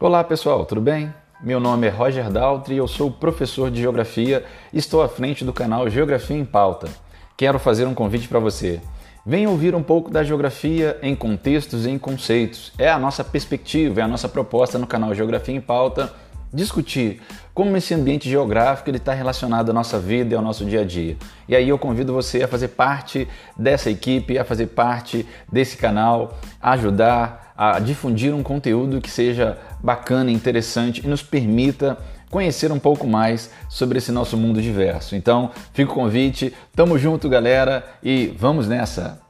Olá pessoal, tudo bem? Meu nome é Roger Daltri, eu sou professor de Geografia e estou à frente do canal Geografia em Pauta. Quero fazer um convite para você. Venha ouvir um pouco da geografia em contextos e em conceitos. É a nossa perspectiva, é a nossa proposta no canal Geografia em Pauta discutir como esse ambiente geográfico está relacionado à nossa vida e ao nosso dia a dia. E aí eu convido você a fazer parte dessa equipe, a fazer parte desse canal, a ajudar a difundir um conteúdo que seja bacana, interessante e nos permita conhecer um pouco mais sobre esse nosso mundo diverso. Então, fica o convite, tamo junto, galera, e vamos nessa!